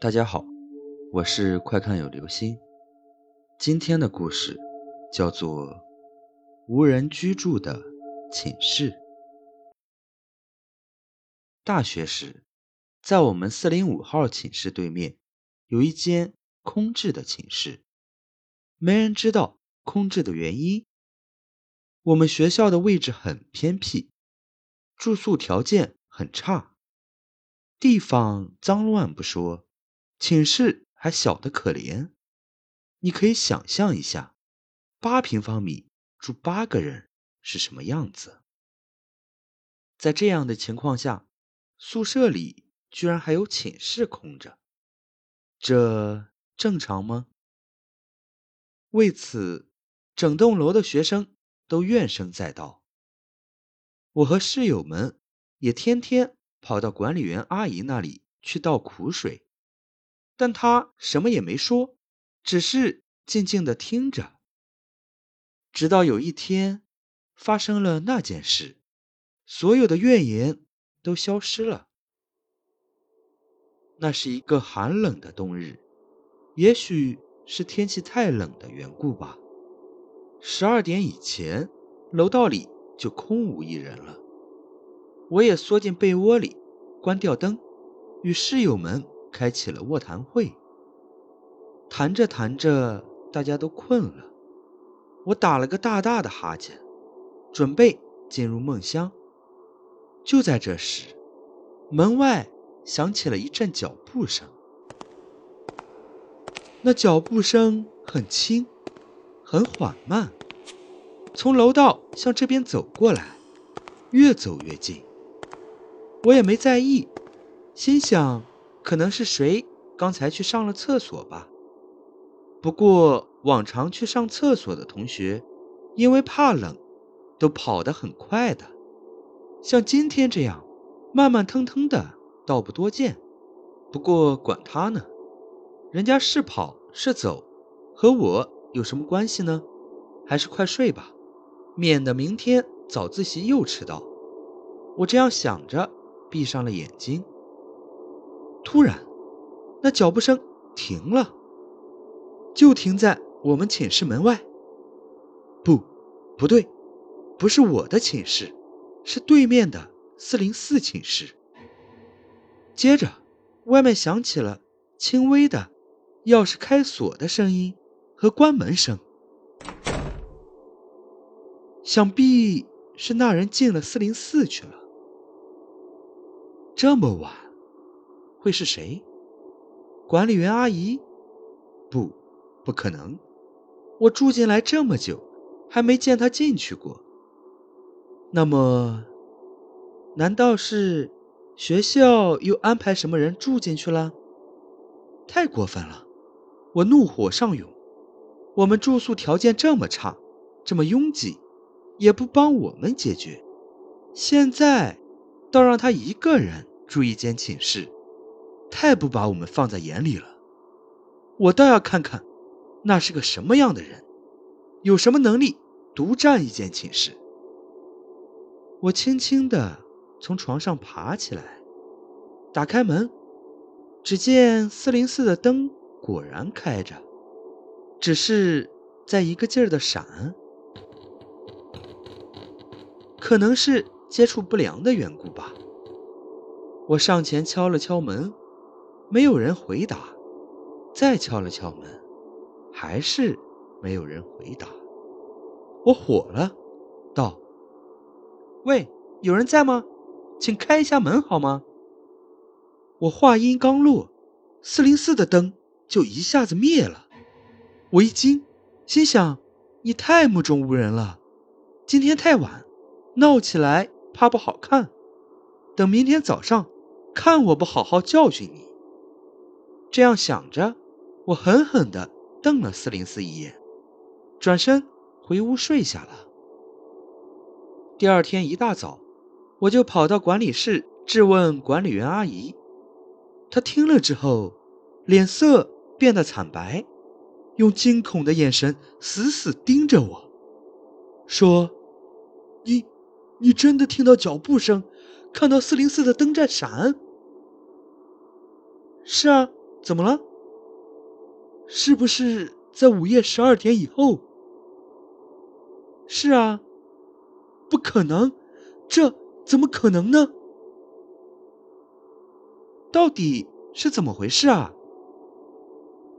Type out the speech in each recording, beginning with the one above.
大家好，我是快看有流星。今天的故事叫做《无人居住的寝室》。大学时，在我们四零五号寝室对面有一间空置的寝室，没人知道空置的原因。我们学校的位置很偏僻，住宿条件很差，地方脏乱不说。寝室还小得可怜，你可以想象一下，八平方米住八个人是什么样子。在这样的情况下，宿舍里居然还有寝室空着，这正常吗？为此，整栋楼的学生都怨声载道。我和室友们也天天跑到管理员阿姨那里去倒苦水。但他什么也没说，只是静静的听着。直到有一天，发生了那件事，所有的怨言都消失了。那是一个寒冷的冬日，也许是天气太冷的缘故吧。十二点以前，楼道里就空无一人了。我也缩进被窝里，关掉灯，与室友们。开启了卧谈会，谈着谈着，大家都困了。我打了个大大的哈欠，准备进入梦乡。就在这时，门外响起了一阵脚步声。那脚步声很轻，很缓慢，从楼道向这边走过来，越走越近。我也没在意，心想。可能是谁刚才去上了厕所吧。不过往常去上厕所的同学，因为怕冷，都跑得很快的。像今天这样慢慢腾腾的，倒不多见。不过管他呢，人家是跑是走，和我有什么关系呢？还是快睡吧，免得明天早自习又迟到。我这样想着，闭上了眼睛。突然，那脚步声停了，就停在我们寝室门外。不，不对，不是我的寝室，是对面的四零四寝室。接着，外面响起了轻微的钥匙开锁的声音和关门声，想必是那人进了四零四去了。这么晚。会是谁？管理员阿姨？不，不可能！我住进来这么久，还没见她进去过。那么，难道是学校又安排什么人住进去了？太过分了！我怒火上涌。我们住宿条件这么差，这么拥挤，也不帮我们解决，现在倒让他一个人住一间寝室。太不把我们放在眼里了，我倒要看看，那是个什么样的人，有什么能力独占一间寝室。我轻轻地从床上爬起来，打开门，只见四零四的灯果然开着，只是在一个劲儿的闪，可能是接触不良的缘故吧。我上前敲了敲门。没有人回答，再敲了敲门，还是没有人回答。我火了，道：“喂，有人在吗？请开一下门好吗？”我话音刚落，四零四的灯就一下子灭了。我一惊，心想：“你太目中无人了，今天太晚，闹起来怕不好看。等明天早上，看我不好好教训你。”这样想着，我狠狠地瞪了四零四一眼，转身回屋睡下了。第二天一大早，我就跑到管理室质问管理员阿姨。她听了之后，脸色变得惨白，用惊恐的眼神死死盯着我，说：“你，你真的听到脚步声，看到四零四的灯在闪？”“是啊。”怎么了？是不是在午夜十二点以后？是啊，不可能，这怎么可能呢？到底是怎么回事啊？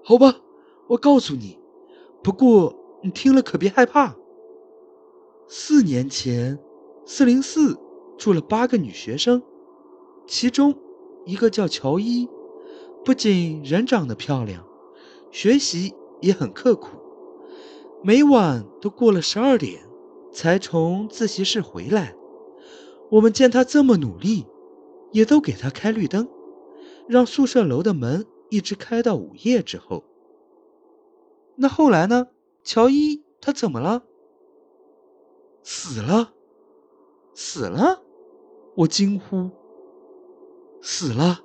好吧，我告诉你，不过你听了可别害怕。四年前，四零四住了八个女学生，其中一个叫乔伊，不仅人长得漂亮，学习也很刻苦，每晚都过了十二点才从自习室回来。我们见他这么努力，也都给他开绿灯，让宿舍楼的门一直开到午夜之后。那后来呢？乔伊他怎么了？死了，死了！我惊呼。死了，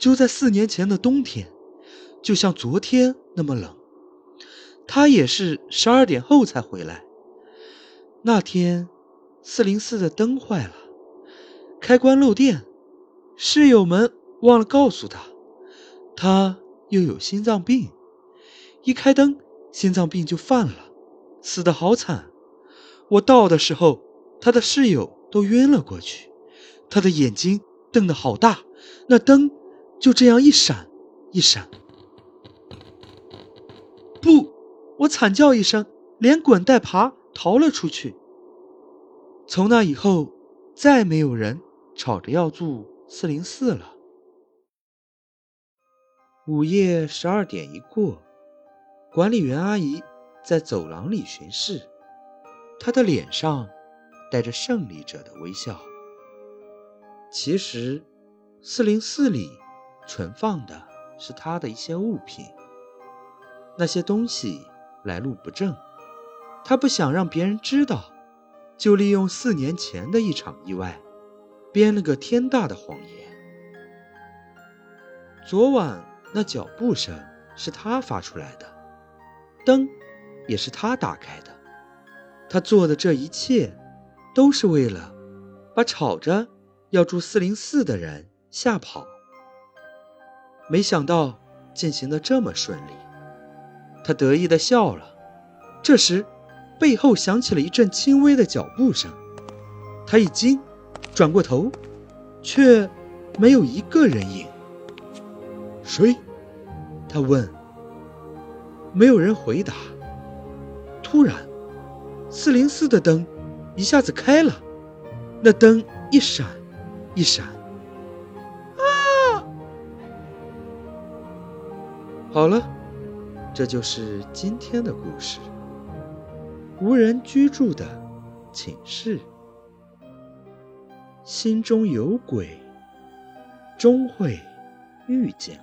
就在四年前的冬天，就像昨天那么冷。他也是十二点后才回来。那天，四零四的灯坏了，开关漏电，室友们忘了告诉他，他又有心脏病，一开灯，心脏病就犯了，死得好惨。我到的时候，他的室友都晕了过去，他的眼睛瞪得好大，那灯就这样一闪一闪。不，我惨叫一声，连滚带爬逃了出去。从那以后，再没有人吵着要住四零四了。午夜十二点一过，管理员阿姨在走廊里巡视。她的脸上带着胜利者的微笑。其实，四零四里存放的是他的一些物品。那些东西来路不正，他不想让别人知道，就利用四年前的一场意外，编了个天大的谎言。昨晚那脚步声是他发出来的，灯也是他打开的。他做的这一切，都是为了把吵着要住四零四的人吓跑。没想到进行的这么顺利，他得意的笑了。这时，背后响起了一阵轻微的脚步声，他一惊，转过头，却没有一个人影。谁？他问。没有人回答。突然。四零四的灯一下子开了，那灯一闪一闪。好了，这就是今天的故事。无人居住的寝室，心中有鬼，终会遇见。